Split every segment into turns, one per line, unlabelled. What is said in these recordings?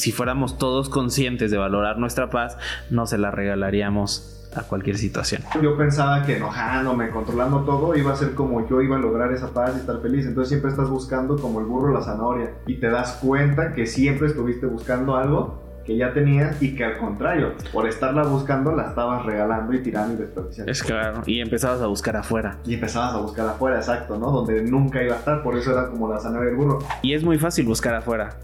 si fuéramos todos conscientes de valorar nuestra paz, no se la regalaríamos a cualquier situación.
Yo pensaba que enojándome, controlando todo, iba a ser como yo iba a lograr esa paz y estar feliz. Entonces siempre estás buscando como el burro la zanahoria y te das cuenta que siempre estuviste buscando algo que ya tenías y que al contrario, por estarla buscando la estabas regalando y tirando y desperdiciando.
Es claro, y empezabas a buscar afuera.
Y empezabas a buscar afuera, exacto, ¿no? Donde nunca iba a estar, por eso era como la zanahoria del burro.
Y es muy fácil buscar afuera,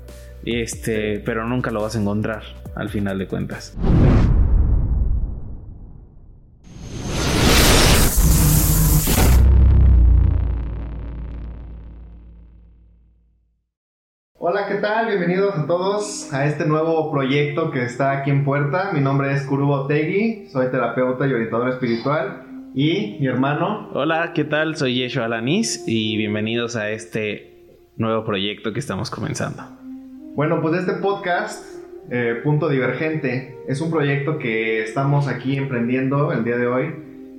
este, pero nunca lo vas a encontrar al final de cuentas.
Hola, ¿qué tal? Bienvenidos a todos a este nuevo proyecto que está aquí en puerta. Mi nombre es Kurubo Tegui, soy terapeuta y orientador espiritual. Y mi hermano.
Hola, ¿qué tal? Soy Yeshua Alanis y bienvenidos a este nuevo proyecto que estamos comenzando.
Bueno, pues este podcast, eh, Punto Divergente, es un proyecto que estamos aquí emprendiendo el día de hoy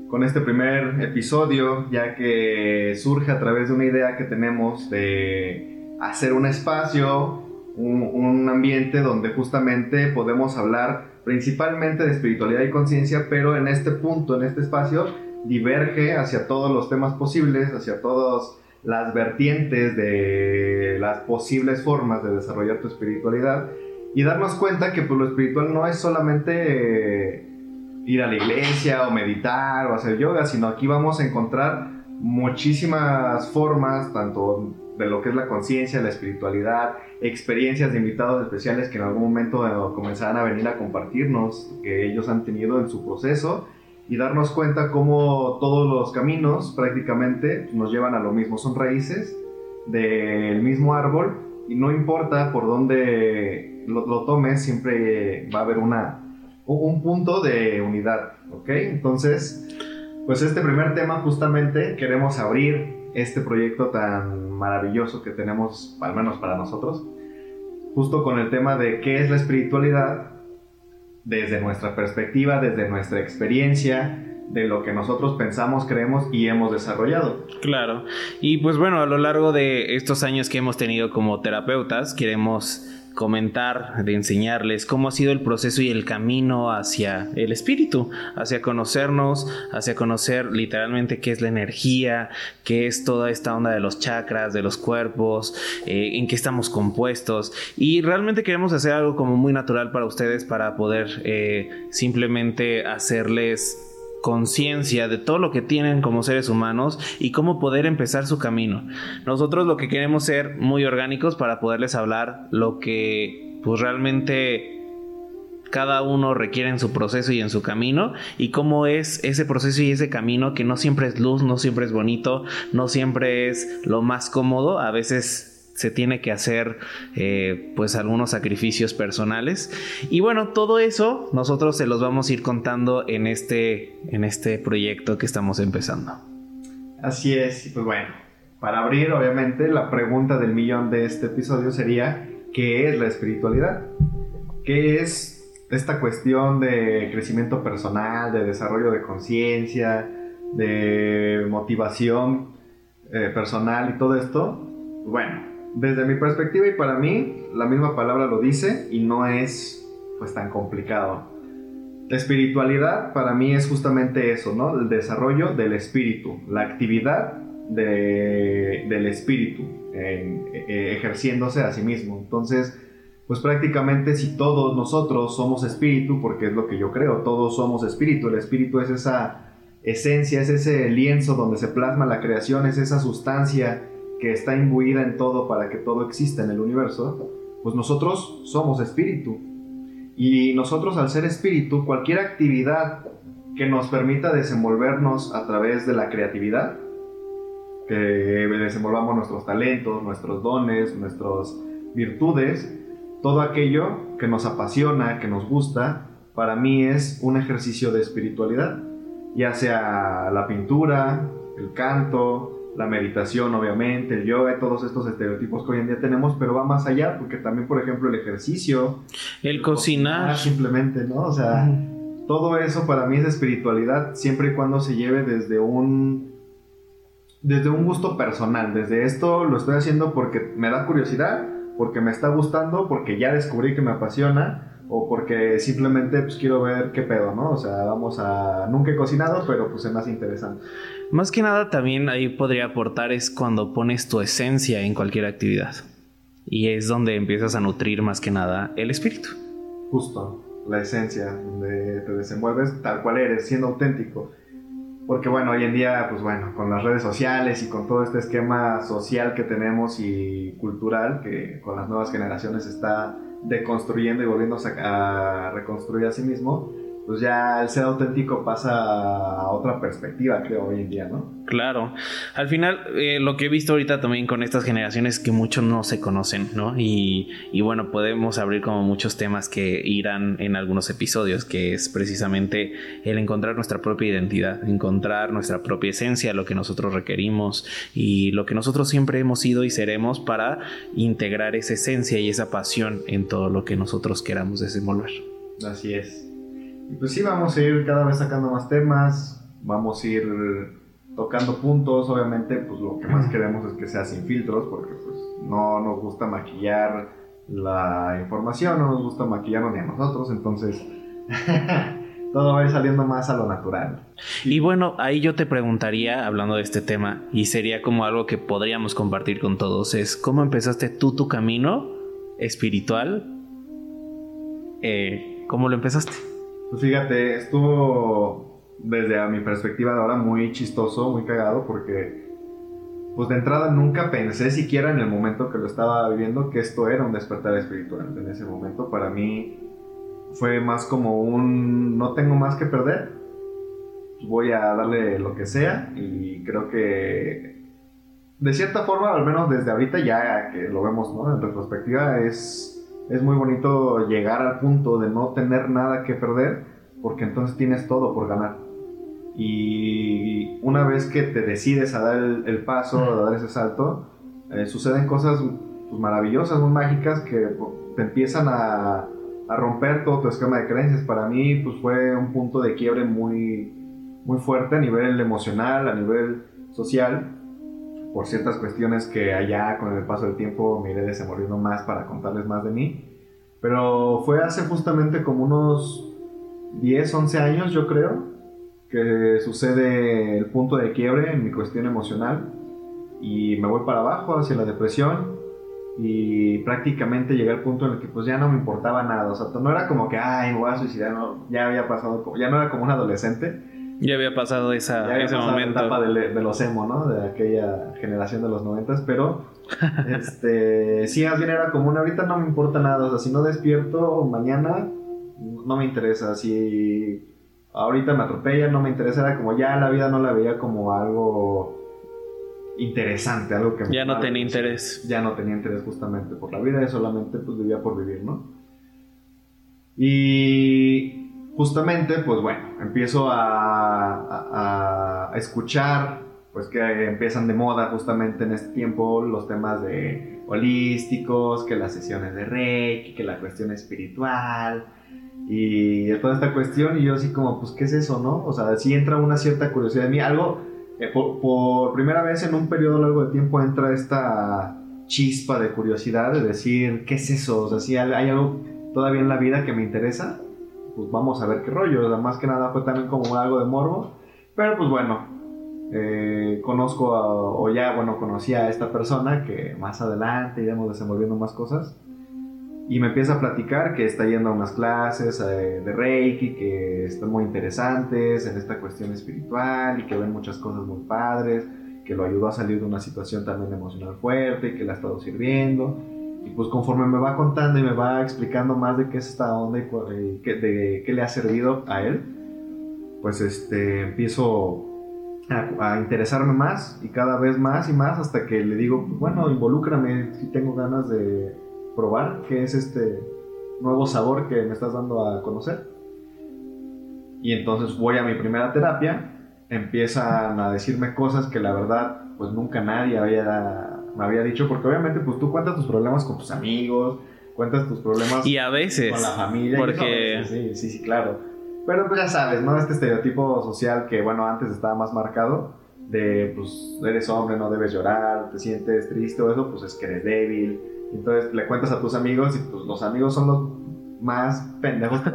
con este primer episodio, ya que surge a través de una idea que tenemos de hacer un espacio, un, ambiente donde justamente podemos hablar principalmente de espiritualidad y conciencia, pero en este punto, en este espacio, diverge hacia todos los temas posibles, hacia todas las vertientes de las posibles formas de desarrollar tu espiritualidad y darnos cuenta que pues, lo espiritual no es solamente ir a la iglesia o meditar o hacer yoga, sino aquí vamos a encontrar muchísimas formas, tanto de lo que es la conciencia, la espiritualidad, experiencias de invitados especiales que en algún momento eh, comenzarán a venir a compartirnos que ellos han tenido en su proceso y darnos cuenta cómo todos los caminos prácticamente nos llevan a lo mismo, son raíces del mismo árbol y no importa por dónde lo, tomes, siempre va a haber una, un punto de unidad, ¿ok? Entonces, pues este primer tema justamente queremos abrir este proyecto tan maravilloso que tenemos, al menos para nosotros, justo con el tema de qué es la espiritualidad desde nuestra perspectiva, desde nuestra experiencia, de lo que nosotros pensamos, creemos y hemos desarrollado.
Claro. Y pues bueno, a lo largo de estos años que hemos tenido como terapeutas, queremos comentar, de enseñarles cómo ha sido el proceso y el camino hacia el espíritu, hacia conocernos, hacia conocer literalmente qué es la energía, qué es toda esta onda de los chakras, de los cuerpos, eh, en qué estamos compuestos. Y realmente queremos hacer algo como muy natural para ustedes para poder eh, simplemente hacerles conciencia de todo lo que tienen como seres humanos y cómo poder empezar su camino. Nosotros lo que queremos ser muy orgánicos para poderles hablar lo que pues realmente cada uno requiere en su proceso y en su camino y cómo es ese proceso y ese camino que no siempre es luz, no siempre es bonito, no siempre es lo más cómodo, a veces se tiene que hacer eh, pues algunos sacrificios personales. Y bueno todo eso nosotros se los vamos a ir contando en este en este proyecto que estamos empezando.
Así es pues bueno para abrir obviamente la pregunta del millón de este episodio sería qué es la espiritualidad qué es esta cuestión de crecimiento personal de desarrollo de conciencia de motivación eh, personal y todo esto bueno desde mi perspectiva y para mí, la misma palabra lo dice y no es pues tan complicado. La espiritualidad para mí es justamente eso, ¿no? El desarrollo del espíritu, la actividad del espíritu e, ejerciéndose a sí mismo. Entonces, pues prácticamente si todos nosotros somos espíritu, porque es lo que yo creo, todos somos espíritu, el espíritu es esa esencia, es ese lienzo donde se plasma la creación, es esa sustancia que está imbuida en todo para que todo exista en el universo, pues nosotros somos espíritu. Y nosotros al ser espíritu, cualquier actividad que nos permita desenvolvernos a través de la creatividad, que desenvolvamos nuestros talentos, nuestros dones, nuestras virtudes, todo aquello que nos apasiona, que nos gusta, para mí es un ejercicio de espiritualidad, ya sea la pintura, el canto, la meditación, obviamente, el yoga, todos estos estereotipos que hoy en día tenemos, pero va más allá, porque también, por ejemplo, el ejercicio,
el, cocinar.
simplemente, ¿no? O sea, todo eso para mí es espiritualidad, siempre y cuando se lleve desde un desde un gusto personal, desde esto lo estoy haciendo porque me da curiosidad, porque me está gustando, porque ya descubrí que me apasiona o porque simplemente pues quiero ver qué pedo, ¿no? O sea, vamos a... Nunca he cocinado, pero pues es más interesante.
Más que nada también ahí podría aportar es cuando pones tu esencia en cualquier actividad. Y es donde empiezas a nutrir más que nada el espíritu.
Justo, la esencia, donde te desenvuelves tal cual eres, siendo auténtico. Porque bueno, hoy en día, pues bueno, con las redes sociales y con todo este esquema social que tenemos y cultural, que con las nuevas generaciones está deconstruyendo y volviéndose a, reconstruir a sí mismo, pues ya el ser auténtico pasa a otra perspectiva, creo, hoy en día, ¿no?
Claro. Al final, eh, lo que he visto ahorita también con estas generaciones es que muchos no se conocen, ¿no? Y, y, bueno, podemos abrir como muchos temas que irán en algunos episodios, que es precisamente el encontrar nuestra propia identidad, encontrar nuestra propia esencia, lo que nosotros requerimos y lo que nosotros siempre hemos sido y seremos para integrar esa esencia y esa pasión en todo lo que nosotros queramos desenvolver.
Así es. Y pues sí, vamos a ir cada vez sacando más temas, vamos a ir tocando puntos, obviamente pues lo que más queremos es que sea sin filtros, porque pues no nos gusta maquillar la información, no nos gusta maquillarnos ni a nosotros, entonces todo va a ir saliendo más a lo natural.
Y bueno, ahí yo te preguntaría, hablando de este tema, y sería como algo que podríamos compartir con todos, es cómo empezaste tú tu camino espiritual, eh, ¿cómo lo empezaste?
Pues fíjate, estuvo desde mi perspectiva de ahora muy chistoso, muy cagado, porque pues de entrada nunca pensé siquiera en el momento que lo estaba viviendo que esto era un despertar espiritual. En ese momento para mí fue más como un no tengo más que perder, voy a darle lo que sea y creo que de cierta forma, al menos desde ahorita ya que lo vemos ¿no? en retrospectiva, es es muy bonito llegar al punto de no tener nada que perder, porque entonces tienes todo por ganar. Y una vez que te decides a dar el, paso, a dar ese salto, eh, suceden cosas pues, maravillosas, muy mágicas, que te empiezan a, romper todo tu esquema de creencias. Para mí pues, fue un punto de quiebre muy, muy fuerte a nivel emocional, a nivel social, por ciertas cuestiones que allá con el paso del tiempo me iré desenvolviendo más para contarles más de mí. Pero fue hace justamente como unos 10, 11 años yo creo que sucede el punto de quiebre en mi cuestión emocional. Y me voy para abajo hacia la depresión y prácticamente llegué al punto en el que pues ya no me importaba nada, o sea, no era como que, ay, me voy a suicidar, no, ya había pasado, ya no era como un adolescente,
ya había pasado esa,
ese momento. La etapa de, de, los emo, ¿no? De aquella generación de los noventas, pero este, sí, más bien era común. Ahorita no me importa nada, o sea, si no despierto mañana, no me interesa. Si ahorita me atropella, no me interesa. Era como ya la vida no la veía como algo interesante, algo que
ya no tenía interés.
Ya no tenía interés justamente por la vida, y solamente pues vivía por vivir, ¿no? Y justamente, pues bueno, empiezo a, escuchar, pues que empiezan de moda justamente en este tiempo los temas de holísticos, que las sesiones de Reiki, que la cuestión espiritual y toda esta cuestión y yo así como, pues, ¿qué es eso, no? O sea, sí entra una cierta curiosidad en mí, algo, eh, por, primera vez en un periodo largo de tiempo entra esta chispa de curiosidad de decir, ¿qué es eso? O sea, si hay algo todavía en la vida que me interesa pues vamos a ver qué rollo. más que nada fue también como algo de morbo. Pero pues bueno, eh, conozco o ya, bueno, conocí a esta persona que más adelante iremos desenvolviendo más cosas. Y me empieza a platicar que está yendo a unas clases eh, de Reiki, que están muy interesantes en esta cuestión espiritual y que ven muchas cosas muy padres, que lo ayudó a salir de una situación también emocional fuerte, que le ha estado sirviendo y pues conforme me va contando y me va explicando más de qué es esta onda y de qué le ha servido a él, pues este, empiezo a, interesarme más y cada vez más y más hasta que le digo, bueno, involúcrame si tengo ganas de probar qué es este nuevo sabor que me estás dando a conocer. Y entonces voy a mi primera terapia, empiezan a decirme cosas que la verdad pues nunca nadie había me había dicho, porque obviamente pues tú cuentas tus problemas con tus amigos, cuentas tus problemas
y a veces
con la familia.
Porque...
sí, sí, sí, claro. Pero pues ya sabes, ¿no? Este estereotipo social que, bueno, antes estaba más marcado, de pues eres hombre, no debes llorar, te sientes triste o eso, pues es que eres débil, Entonces le cuentas a tus amigos y pues los amigos son los más pendejos que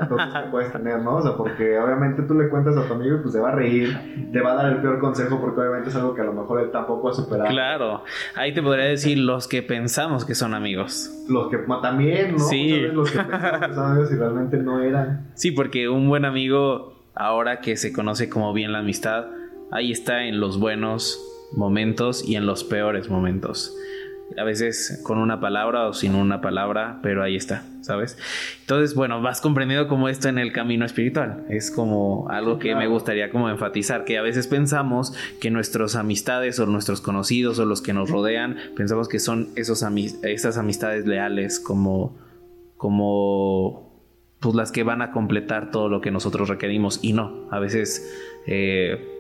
puedes tener, ¿no? O sea, porque obviamente tú le cuentas a tu amigo y pues se va a reír, te va a dar el peor consejo porque obviamente es algo que a lo mejor él tampoco ha superado.
Claro, ahí te podría decir los que pensamos que son amigos.
Los que también, ¿no?
Sí.
Los que pensamos que son amigos y realmente no eran.
Sí, porque un buen amigo, ahora que se conoce como bien la amistad, ahí está en los buenos momentos y en los peores momentos a veces con una palabra o sin una palabra, pero ahí está, ¿sabes? Entonces, bueno, vas comprendiendo como esto en el camino espiritual. Es como algo que me gustaría como enfatizar, que a veces pensamos que nuestras amistades o nuestros conocidos o los que nos rodean, pensamos que son esos esas amistades leales como, como pues las que van a completar todo lo que nosotros requerimos y no, a veces... Eh,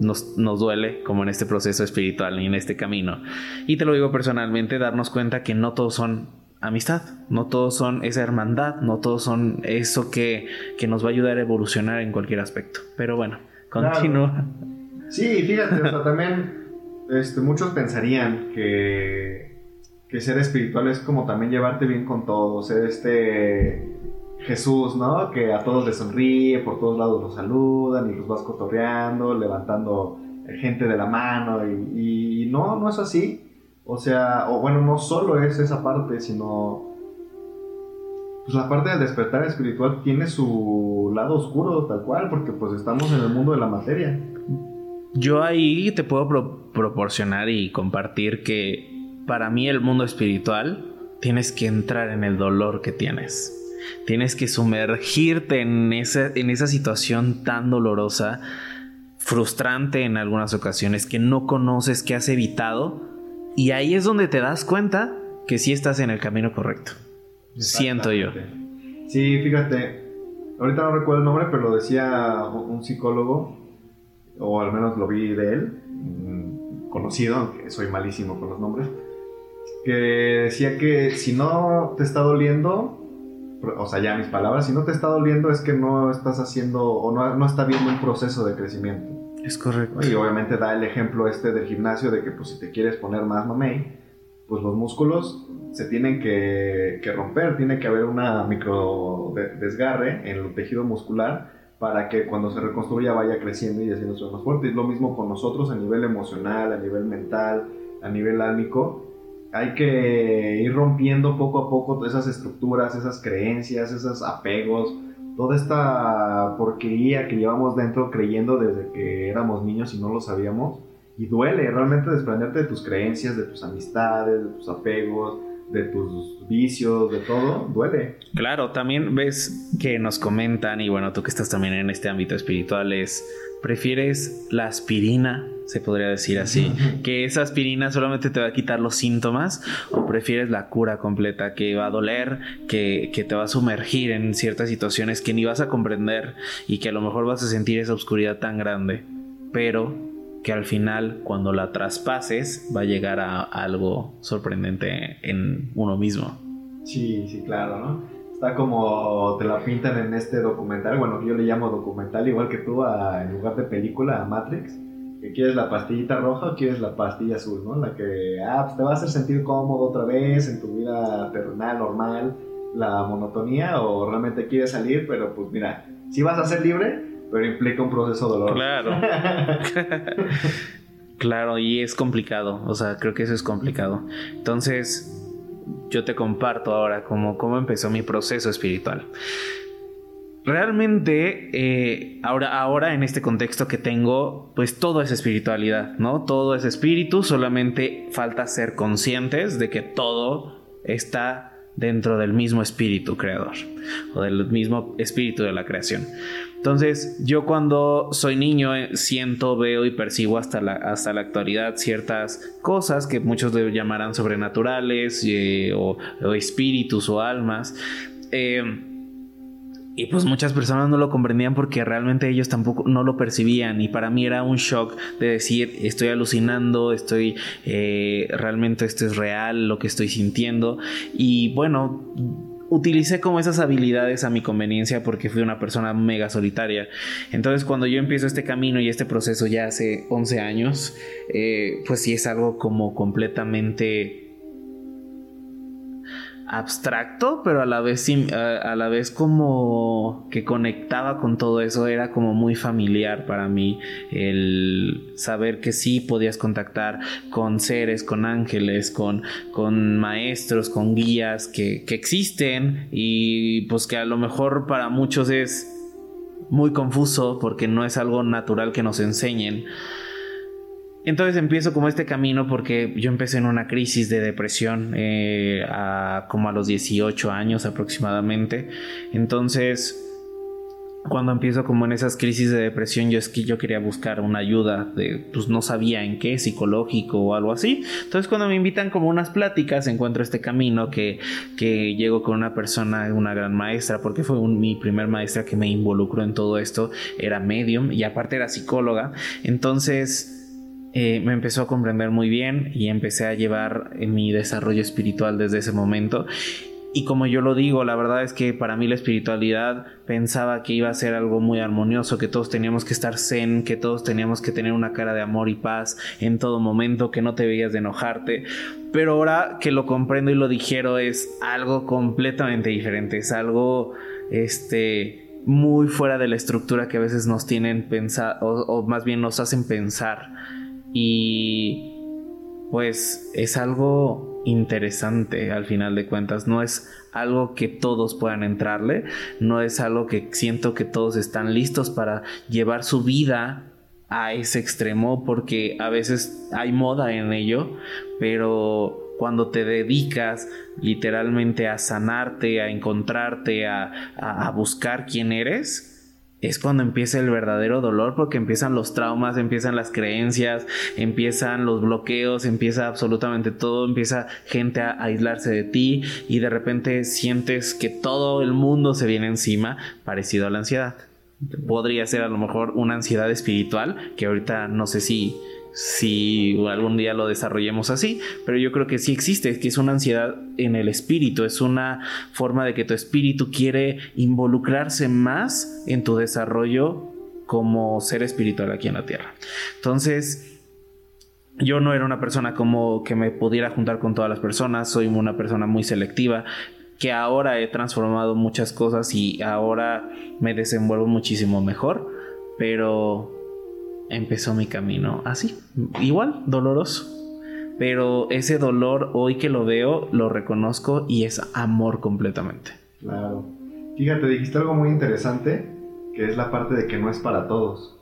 nos, duele, como en este proceso espiritual y en este camino. Y te lo digo personalmente, darnos cuenta que no todos son amistad, no todos son esa hermandad, no todos son eso que, que nos va a ayudar a evolucionar en cualquier aspecto. Pero bueno, continúa.
Sí, fíjate, o sea, también este, muchos pensarían que, que ser espiritual es como también llevarte bien con todos, ser este Jesús, ¿no? Que a todos les sonríe, por todos lados los saludan y los vas cotorreando, levantando gente de la mano y, no, no es así. O sea, o bueno, no solo es esa parte, sino pues la parte del despertar espiritual tiene su lado oscuro tal cual, porque pues estamos en el mundo de la materia.
Yo ahí te puedo proporcionar y compartir que para mí el mundo espiritual tienes que entrar en el dolor que tienes. Tienes que sumergirte en esa, en esa situación tan dolorosa, frustrante en algunas ocasiones, que no conoces, que has evitado. Y ahí es donde te das cuenta que sí estás en el camino correcto. Siento yo.
Sí, fíjate. Ahorita no recuerdo el nombre, pero lo decía un psicólogo, o al menos lo vi de él, mm, conocido, aunque soy malísimo con los nombres, que decía que si no te está doliendo, o sea, ya mis palabras, si no te está doliendo es que no estás haciendo o no, no está viendo un proceso de crecimiento.
Es correcto.
Y obviamente da el ejemplo este del gimnasio de que pues si te quieres poner más mamey, pues los músculos se tienen que, que romper, tiene que haber una micro desgarre en el tejido muscular para que cuando se reconstruya vaya creciendo y haciéndose más fuerte. Es lo mismo con nosotros a nivel emocional, a nivel mental, a nivel álmico hay que ir rompiendo poco a poco todas esas estructuras, esas creencias, esos apegos, toda esta porquería que llevamos dentro creyendo desde que éramos niños y no lo sabíamos. Y duele realmente desprenderte de tus creencias, de tus amistades, de tus apegos, de tus vicios, de todo, duele.
Claro, también ves que nos comentan, y bueno, tú que estás también en este ámbito espiritual, es, ¿prefieres la aspirina se podría decir así, que esa aspirina solamente te va a quitar los síntomas o prefieres la cura completa que va a doler, que, te va a sumergir en ciertas situaciones que ni vas a comprender y que a lo mejor vas a sentir esa oscuridad tan grande, pero que al final cuando la traspases va a llegar a algo sorprendente en uno mismo.
Sí, sí, claro, ¿no? Está como te la pintan en este documental, bueno, yo le llamo documental, igual que tú, en lugar de película, a Matrix que quieres la pastillita roja o quieres la pastilla azul, ¿no? La que ah, pues te va a hacer sentir cómodo otra vez en tu vida terrenal, normal, la monotonía, o realmente quieres salir, pero pues mira, sí vas a ser libre, pero implica un proceso doloroso.
Claro. claro, y es complicado, o sea, creo que eso es complicado. Entonces, yo te comparto ahora cómo, cómo empezó mi proceso espiritual. Realmente, eh, ahora, ahora en este contexto que tengo, pues todo es espiritualidad, ¿no? Todo es espíritu, solamente falta ser conscientes de que todo está dentro del mismo espíritu creador o del mismo espíritu de la creación. Entonces, yo cuando soy niño eh, siento, veo y percibo hasta la, hasta la actualidad ciertas cosas que muchos llamarán sobrenaturales eh, o, espíritus o almas. Eh, y pues muchas personas no lo comprendían porque realmente ellos tampoco no lo percibían y para mí era un shock de decir estoy alucinando, estoy realmente esto es real, lo que estoy sintiendo y bueno utilicé como esas habilidades a mi conveniencia porque fui una persona mega solitaria. Entonces cuando yo empiezo este camino y este proceso ya hace 11 años, eh, pues sí es algo como completamente abstracto, pero a la vez a, la vez como que conectaba con todo eso, era como muy familiar para mí el saber que sí podías contactar con seres, con ángeles, con, con maestros, con guías que, que existen y pues que a lo mejor para muchos es muy confuso porque no es algo natural que nos enseñen. Entonces empiezo como este camino porque yo empecé en una crisis de depresión eh, como a los 18 años aproximadamente. Entonces cuando empiezo como en esas crisis de depresión, yo es que yo quería buscar una ayuda, de, pues no sabía en qué, psicológico o algo así. Entonces cuando me invitan como unas pláticas, encuentro este camino que, que llego con una persona, una gran maestra, porque fue mi primer maestra que me involucró en todo esto, era medium y aparte era psicóloga. Entonces... Eh, me empezó a comprender muy bien y empecé a llevar en mi desarrollo espiritual desde ese momento y como yo lo digo, la verdad es que para mí la espiritualidad pensaba que iba a ser algo muy armonioso, que todos teníamos que estar zen, que todos teníamos que tener una cara de amor y paz en todo momento, que no te veías de enojarte. Pero ahora que lo comprendo y lo dijeron es algo completamente diferente, es algo este muy fuera de la estructura que a veces nos tienen pensar o más bien nos hacen pensar. Y pues es algo interesante al final de cuentas. No es algo que todos puedan entrarle, no es algo que siento que todos están listos para llevar su vida a ese extremo porque a veces hay moda en ello, pero cuando te dedicas literalmente a sanarte, a encontrarte, a, a buscar quién eres, es cuando empieza el verdadero dolor porque empiezan los traumas, empiezan las creencias, empiezan los bloqueos, empieza absolutamente todo, empieza gente a aislarse de ti y de repente sientes que todo el mundo se viene encima parecido a la ansiedad. Podría ser a lo mejor una ansiedad espiritual que ahorita no sé si si algún día lo desarrollemos así, pero yo creo que sí existe, que es una ansiedad en el espíritu, es una forma de que tu espíritu quiere involucrarse más en tu desarrollo como ser espiritual aquí en la tierra. Entonces, yo no era una persona como que me pudiera juntar con todas las personas, soy una persona muy selectiva, que ahora he transformado muchas cosas y ahora me desenvuelvo muchísimo mejor, pero empezó mi camino así, igual, doloroso. Pero ese dolor, hoy que lo veo, lo reconozco y es amor completamente.
Claro. Fíjate, dijiste algo muy interesante, que es la parte de que no es para todos.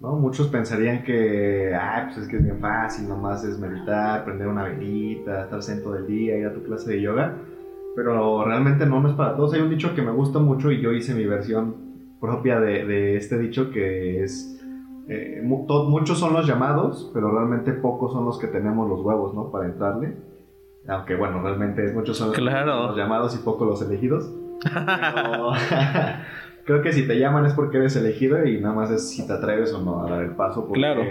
¿no? Muchos pensarían que, ah, pues es que es bien fácil, nomás es meditar, prender una velita, estar centro del día, ir a tu clase de yoga. Pero realmente no, no es para todos. Hay un dicho que me gusta mucho y yo hice mi versión propia de este dicho que es eh, muchos son los llamados, pero realmente pocos son los que tenemos los huevos, ¿no? Para entrarle. Aunque bueno, realmente muchos son los llamados y pocos los elegidos. creo que si te llaman es porque eres elegido y nada más es si te atreves o no a dar el paso. Porque claro.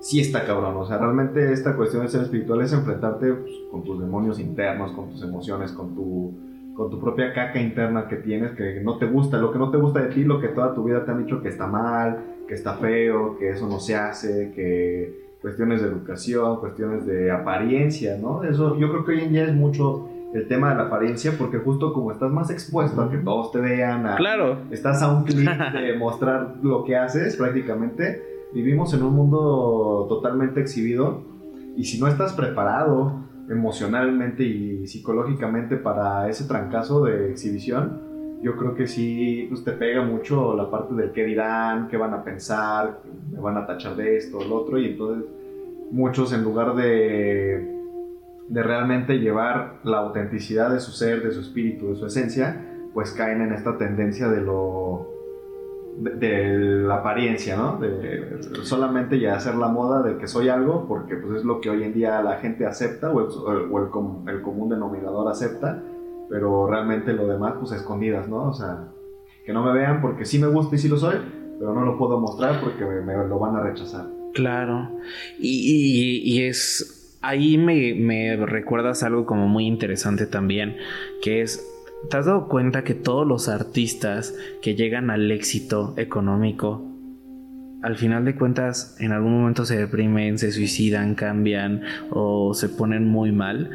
sí está cabrón. O sea, realmente esta cuestión de ser espiritual es enfrentarte pues, con tus demonios internos, con tus emociones, con tu, con tu propia caca interna que tienes, que no te gusta, lo que no te gusta de ti, lo que toda tu vida te han dicho que está mal, que está feo, que eso no se hace, que cuestiones de educación, cuestiones de apariencia, ¿no? Eso yo creo que hoy en día es mucho el tema de la apariencia porque justo como estás más expuesto a que todos te vean, a,
claro.
estás a un clic de mostrar lo que haces prácticamente, vivimos en un mundo totalmente exhibido y si no estás preparado emocionalmente y psicológicamente para ese trancazo de exhibición, yo creo que sí pues, te pega mucho la parte del qué dirán, qué van a pensar, me van a tachar de esto, lo otro, y entonces muchos en lugar de, de realmente llevar la autenticidad de su ser, de su espíritu, de su esencia, pues caen en esta tendencia de lo de, la apariencia, ¿no? De solamente ya hacer la moda de que soy algo, porque pues es lo que hoy en día la gente acepta o el, el común denominador acepta, pero realmente lo demás, pues escondidas, ¿no? O sea, que no me vean porque sí me gusta y sí lo soy, pero no lo puedo mostrar porque me, lo van a rechazar.
Claro, y, y, es, ahí me, me recuerdas algo como muy interesante también, que es ¿Te has dado cuenta que todos los artistas que llegan al éxito económico, al final de cuentas, en algún momento se deprimen, se suicidan, cambian o se ponen muy mal?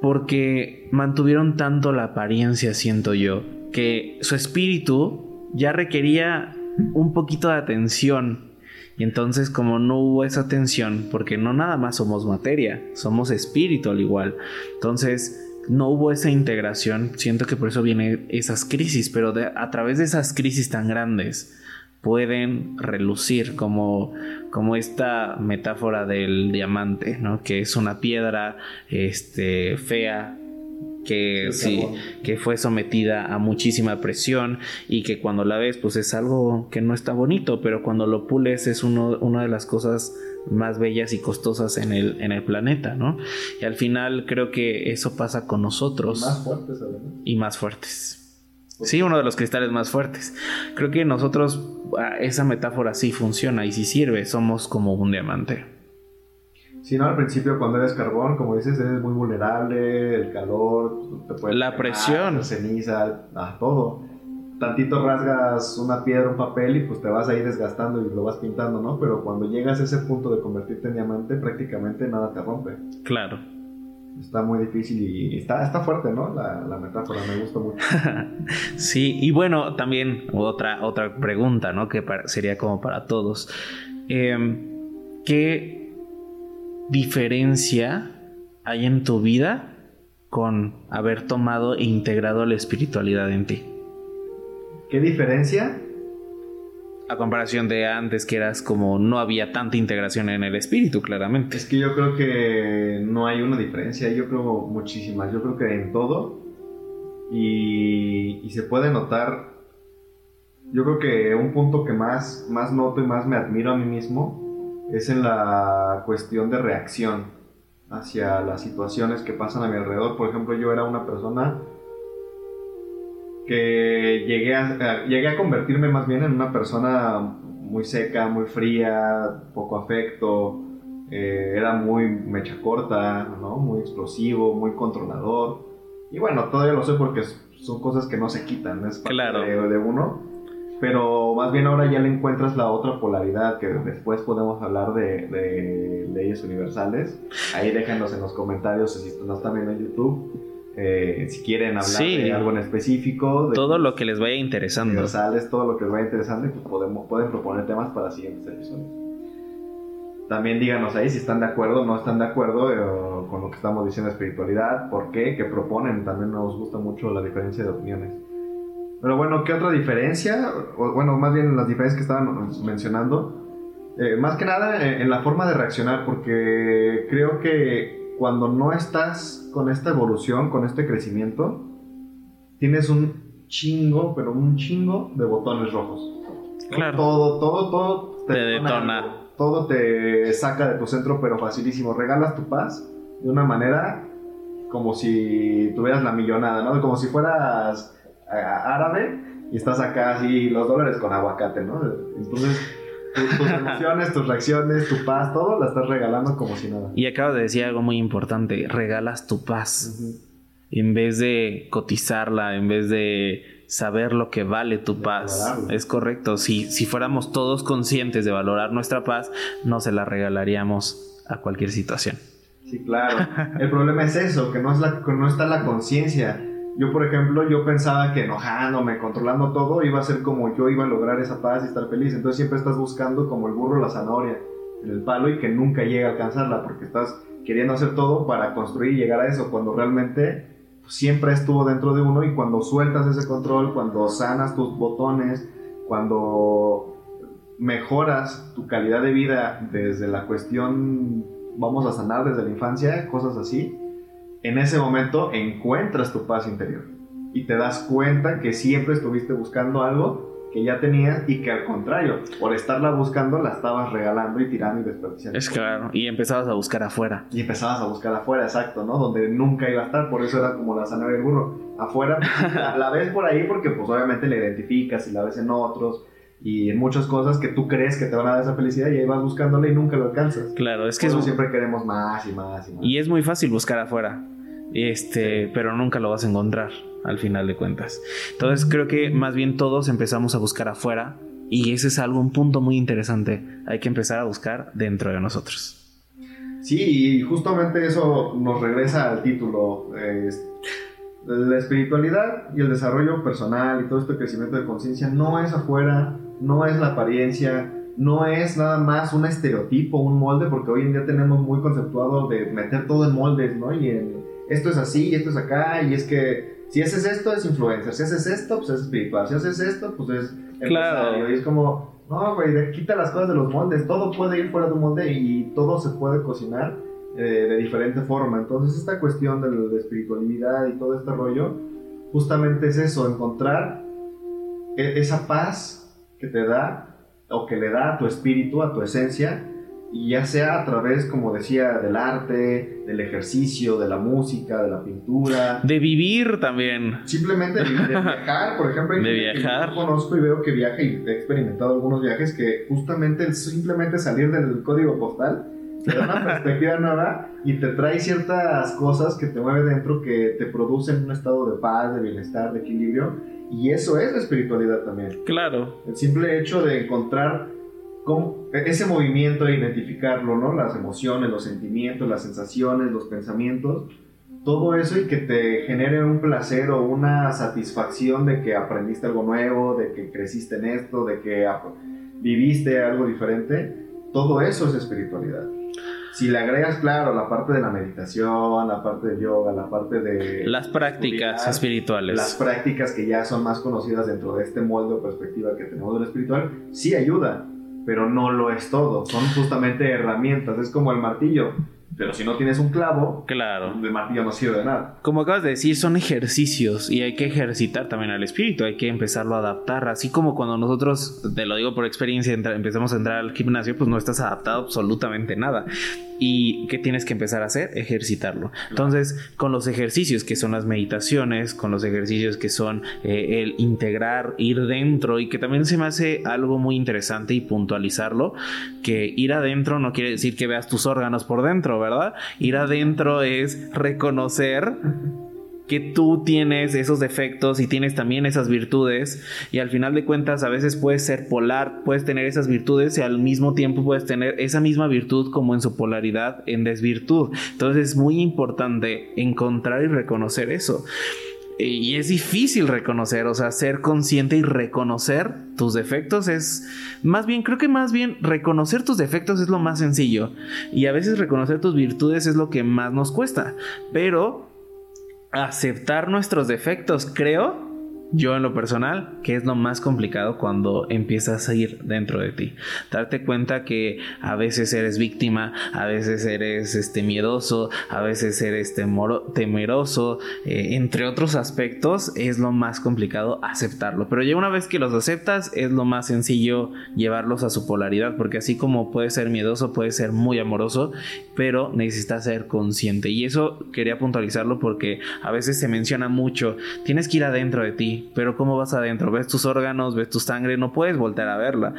porque mantuvieron tanto la apariencia, siento yo, que su espíritu ya requería un poquito de atención. Y entonces como no hubo esa atención, porque no nada más somos materia, somos espíritu al igual. Entonces no hubo esa integración, siento que por eso vienen esas crisis, pero a través de esas crisis tan grandes pueden relucir como, como esta metáfora del diamante, ¿no? Que es una piedra este, fea, que sí, que fue sometida a muchísima presión y que cuando la ves pues es algo que no está bonito, pero cuando lo pules es uno, una de las cosas más bellas y costosas en el, en el planeta, ¿no? Y al final creo que eso pasa con nosotros.
Más fuertes, además.
Y más fuertes. Sí, uno de los cristales más fuertes. Creo que nosotros, ah, esa metáfora sí funciona y sí sirve, somos como un diamante.
Sí, no, al principio cuando eres carbón, como dices, eres muy vulnerable, el calor,
te puede la presión, la
ceniza, a todo. Tantito rasgas una piedra, un papel y pues te vas ahí desgastando y lo vas pintando, ¿no? Pero cuando llegas a ese punto de convertirte en diamante, prácticamente nada te rompe.
Claro.
Está muy difícil y está, está fuerte, ¿no? La, metáfora, me gusta mucho.
sí, y bueno, también otra, otra pregunta, ¿no? Que sería como para todos. Em, ¿Qué diferencia hay en tu vida con haber tomado e integrado la espiritualidad en ti?
¿Qué diferencia?
a comparación de antes que eras como no había tanta integración en el espíritu, claramente.
Es que yo creo que no hay una diferencia, yo creo muchísimas, yo creo que en todo y, se puede notar, yo creo que un punto que más, más noto y más me admiro a mí mismo es en la cuestión de reacción hacia las situaciones que pasan a mi alrededor. Por ejemplo, yo era una persona que llegué a, llegué a convertirme más bien en una persona muy seca, muy fría, poco afecto, eh, era muy mecha corta, ¿no? muy explosivo, muy controlador. Y bueno, todavía lo sé porque son cosas que no se quitan, es parte de, uno. Pero más bien ahora ya le encuentras la otra polaridad, que después podemos hablar de, de leyes universales. Ahí déjanos en los comentarios si nos están viendo en YouTube eh, si quieren hablar de algo en específico.
todo lo que les vaya interesando.
Todo lo que les vaya interesando y pues podemos, pueden proponer temas para siguientes episodios. También díganos ahí si están de acuerdo o no están de acuerdo eh, con lo que estamos diciendo de espiritualidad, por qué, qué proponen. También nos gusta mucho la diferencia de opiniones. Pero bueno, ¿qué otra diferencia? O, bueno, más bien las diferencias que estaban mencionando. Eh, más que nada en la forma de reaccionar, porque creo que cuando no estás con esta evolución, con este crecimiento, tienes un chingo, pero un chingo de botones rojos.
Claro.
Todo, todo, todo
te, detona.
Todo te saca de tu centro, pero facilísimo. Regalas tu paz de una manera como si tuvieras la millonada, ¿no? Como si fueras eh, árabe y estás acá así, los dólares con aguacate, ¿no? Entonces tus, emociones, tus reacciones, tu paz, todo la estás regalando como si nada.
Y acabas de decir algo muy importante, regalas tu paz. En vez de cotizarla, en vez de saber lo que vale tu paz. Es correcto. Si, si fuéramos todos conscientes de valorar nuestra paz, no se la regalaríamos a cualquier situación.
Sí, claro. El problema es eso, que no, es la, que no está la conciencia yo, por ejemplo, yo pensaba que enojándome, controlando todo, iba a ser como yo iba a lograr esa paz y estar feliz. Entonces siempre estás buscando como el burro la zanahoria en el palo y que nunca llega a alcanzarla porque estás queriendo hacer todo para construir y llegar a eso cuando realmente siempre estuvo dentro de uno y cuando sueltas ese control, cuando sanas tus botones, cuando mejoras tu calidad de vida desde la cuestión, vamos a sanar desde la infancia, cosas así, en ese momento encuentras tu paz interior y te das cuenta que siempre estuviste buscando algo que ya tenías y que al contrario, por estarla buscando la estabas regalando y tirando y desperdiciando.
Es claro, y empezabas a buscar afuera.
Y empezabas a buscar afuera, exacto, ¿no? Donde nunca iba a estar, por eso era como la zanahoria del burro. Afuera la, la, ves por ahí porque pues obviamente la identificas y la ves en otros y en muchas cosas que tú crees que te van a dar esa felicidad y ahí vas buscándola y nunca lo alcanzas.
Claro, es que
eso siempre queremos más y más y más.
Y es muy fácil buscar afuera. Este, pero nunca lo vas a encontrar al final de cuentas. Entonces creo que más bien todos empezamos a buscar afuera y ese es algo un punto muy interesante. Hay que empezar a buscar dentro de nosotros.
Sí, y justamente eso nos regresa al título. la espiritualidad y el desarrollo personal y todo este crecimiento de conciencia no es afuera, no es la apariencia, no es nada más un estereotipo, un molde, porque hoy en día tenemos muy conceptuado de meter todo en moldes, ¿no? Y en esto es así, y esto es acá, y es que si haces esto es influencer, si haces esto, pues es espiritual, si haces esto, pues es
claro.
Y es como, no, güey, quita las cosas de los moldes, todo puede ir fuera de un molde y todo se puede cocinar eh, de diferente forma. Entonces esta cuestión de, de espiritualidad y todo este rollo, justamente es eso, encontrar e, esa paz que te da o que le da a tu espíritu, a tu esencia, y ya sea a través, como decía, del arte, del ejercicio, de la música, de la pintura.
De vivir también.
Simplemente de, viajar, por ejemplo.
de viajar.
yo conozco y veo que viaja y he experimentado algunos viajes que justamente simplemente salir del código postal te da una perspectiva nueva y te trae ciertas cosas que te mueven dentro, que te producen un estado de paz, de bienestar, de equilibrio y eso es la espiritualidad también.
Claro.
El simple hecho de encontrar ese movimiento, de identificarlo, ¿no? Las emociones, los sentimientos, las sensaciones, los pensamientos, todo eso y que te genere un placer o una satisfacción de que aprendiste algo nuevo, de que creciste en esto, de que viviste algo diferente, todo eso es espiritualidad si le agregas, claro, la parte de la meditación, la parte del yoga, la parte de...
Las prácticas espirituales.
Las prácticas que ya son más conocidas dentro de este molde o perspectiva que tenemos de lo espiritual, sí ayuda, pero no lo es todo. Son justamente herramientas. Es como el martillo. Pero si no tienes un clavo,
claro.
el martillo no sirve de nada.
Como acabas de decir, son ejercicios y hay que ejercitar también al espíritu, hay que empezarlo a adaptar. Así como cuando nosotros, te lo digo por experiencia, empezamos a entrar al gimnasio, pues no estás adaptado absolutamente nada. ¿Y qué tienes que empezar a hacer? Ejercitarlo. Entonces, con los ejercicios que son las meditaciones, con los ejercicios que son eh, el integrar, ir dentro y que también se me hace algo muy interesante y puntualizarlo, que ir adentro no quiere decir que veas tus órganos por dentro, ¿verdad? Ir adentro es reconocer que tú tienes esos defectos y tienes también esas virtudes y al final de cuentas a veces puedes ser polar, puedes tener esas virtudes y al mismo tiempo puedes tener esa misma virtud como en su polaridad en desvirtud. Entonces es muy importante encontrar y reconocer eso. Y es difícil reconocer, o sea, ser consciente y reconocer tus defectos es, más bien, creo que más bien reconocer tus defectos es lo más sencillo. Y a veces reconocer tus virtudes es lo que más nos cuesta. Pero aceptar nuestros defectos, creo, yo en lo personal, que es lo más complicado cuando empiezas a ir dentro de ti. Darte cuenta que a veces eres víctima, a veces eres este, miedoso, a veces eres temeroso, eh, entre otros aspectos, es lo más complicado aceptarlo. Pero ya una vez que los aceptas, es lo más sencillo llevarlos a su polaridad, porque así como puede ser miedoso, puede ser muy amoroso, pero necesitas ser consciente. Y eso quería puntualizarlo porque a veces se menciona mucho, tienes que ir adentro de ti pero ¿cómo vas adentro? Ves tus órganos, ves tu sangre, no puedes volver a verla.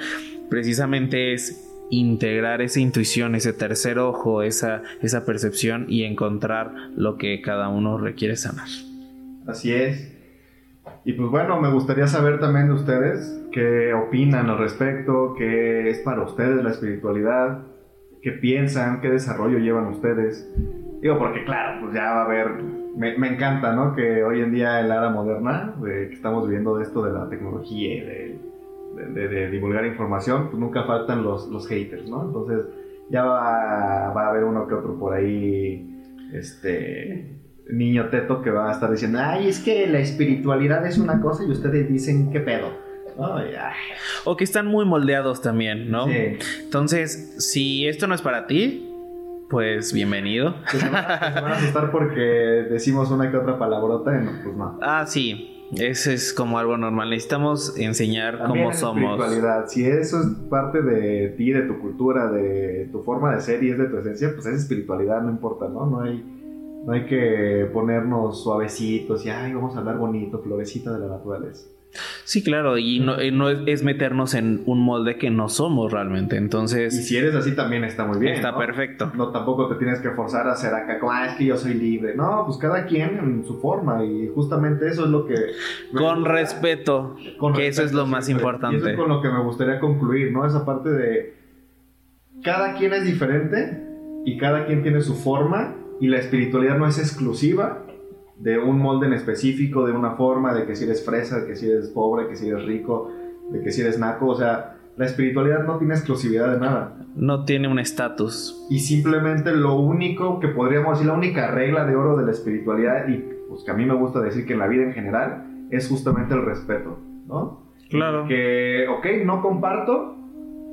Precisamente es integrar esa intuición, ese tercer ojo, esa, esa percepción y encontrar lo que cada uno requiere sanar.
Así es. Y pues bueno, me gustaría saber también de ustedes qué opinan al respecto, qué es para ustedes la espiritualidad, qué piensan, qué desarrollo llevan ustedes. Digo, porque claro, pues ya va a haber me, me, encanta, ¿no? Que hoy en día, en la era moderna, de, que estamos viviendo de esto de la tecnología y de, de, divulgar información, pues nunca faltan los, los haters, ¿no? Entonces, ya va, va, a haber uno que otro por ahí, este niño teto que va a estar diciendo, ay, es que la espiritualidad es una cosa y ustedes dicen, ¿qué pedo?
O que están muy moldeados también, ¿no? Sí. Entonces, si esto no es para ti, pues bienvenido.
se, van a, asustar porque decimos una que otra palabrota y no, pues no.
Ah, sí. Ese es como algo normal. Necesitamos enseñar cómo somos.
Espiritualidad. Si eso es parte de ti, de tu cultura, de tu forma de ser y es de tu esencia, pues es espiritualidad, no importa, ¿no? No hay, no hay que ponernos suavecitos y, ay, vamos a hablar bonito, florecita de la naturaleza.
Sí, claro, y no, eh, no es, meternos en un molde que no somos realmente, entonces...
Y si eres así también está muy bien.
Está perfecto.
No, tampoco te tienes que forzar a hacer acá como, ah, es que yo soy libre. No, pues cada quien en su forma y justamente eso es lo que...
Con respeto, que eso es lo más importante. Y eso
es con lo que me gustaría concluir, ¿no? Esa parte de... Cada quien es diferente y cada quien tiene su forma y la espiritualidad no es exclusiva de un molde en específico, de una forma, de que si eres fresa, de que si eres pobre, que si eres rico, de que si eres naco, o sea, la espiritualidad no tiene exclusividad de nada.
No tiene un estatus.
Y simplemente lo único que podríamos decir, la única regla de oro de la espiritualidad, y pues que a mí me gusta decir que en la vida en general, es justamente el respeto, ¿no?
Claro.
Que, ok, no comparto,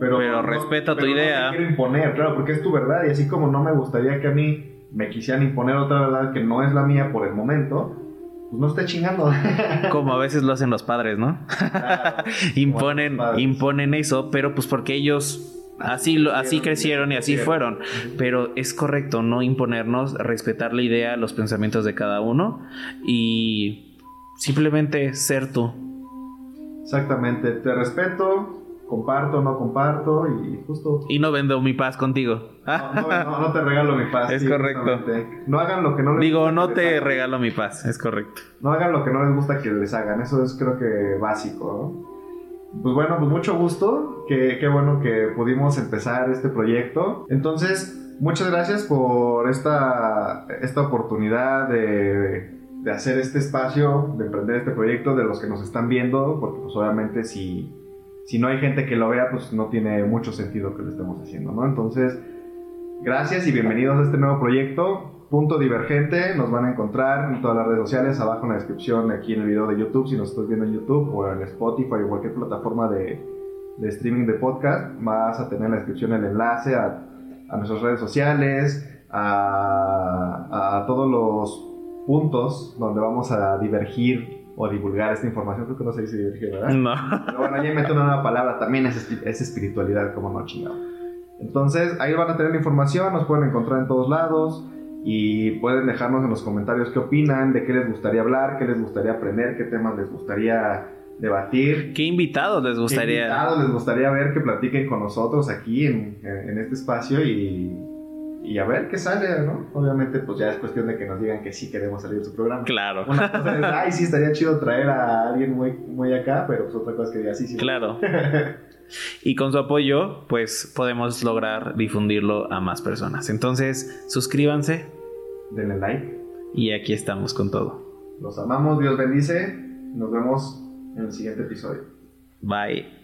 pero,
Pero
no-
respeto tu
pero no
idea.
quiero imponer, claro, porque es tu verdad, y así como no me gustaría que a mí me quisieran imponer otra verdad que no es la mía por el momento, pues no esté chingando.
Como a veces lo hacen los padres, ¿no?
Claro,
imponen,
padres.
imponen eso, pero pues porque ellos así, lo, así crecieron y así fueron. Pero es correcto no imponernos, respetar la idea, los pensamientos de cada uno y simplemente ser tú.
Exactamente, te respeto, comparto, no comparto, y justo
Y no vendo mi paz contigo.
No, no, no, no te regalo mi paz.
Es
sí,
correcto.
No hagan lo que no les
Digo,
gusta
no te
hagan.
regalo mi paz, es correcto.
No hagan lo que no les gusta que les hagan. Eso es creo que básico, ¿no? Pues bueno, pues mucho gusto. Qué, qué bueno que pudimos empezar este proyecto. Entonces, muchas gracias por esta, esta oportunidad de, de hacer este espacio, de emprender este proyecto, de los que nos están viendo, porque pues obviamente si, si no hay gente que lo vea, pues no tiene mucho sentido que lo estemos haciendo, ¿no? Entonces, gracias y bienvenidos a este nuevo proyecto. Punto Divergente, nos van a encontrar en todas las redes sociales, abajo en la descripción, aquí en el video de YouTube, si nos estás viendo en YouTube o en Spotify o cualquier plataforma de, de streaming de podcast, vas a tener en la descripción el enlace a, a nuestras redes sociales, a, a todos los puntos donde vamos a divergir o divulgar esta información. Creo que no se dice divergir, ¿verdad?
No.
Pero bueno, ya invento una nueva palabra, también es, es espiritualidad, como no chingado. Entonces, ahí van a tener la información, nos pueden encontrar en todos lados y pueden dejarnos en los comentarios qué opinan, de qué les gustaría hablar, qué les gustaría aprender, qué temas les gustaría debatir.
¿Qué invitados les
¿Qué
gustaría?
invitados les gustaría ver que platiquen con nosotros aquí en- en este espacio y, y a ver qué sale, ¿no? Obviamente, pues ya es cuestión de que nos digan que sí queremos salir de su programa.
Claro,
Una cosa es, ay, sí, estaría chido traer a alguien muy, muy acá, pero pues otra cosa es que diga, sí, sí.
claro. Y con su apoyo, pues podemos lograr difundirlo a más personas. Entonces, suscríbanse
Denle like.
y aquí estamos con todo.
Los amamos, Dios bendice. Nos vemos en el siguiente episodio.
Bye.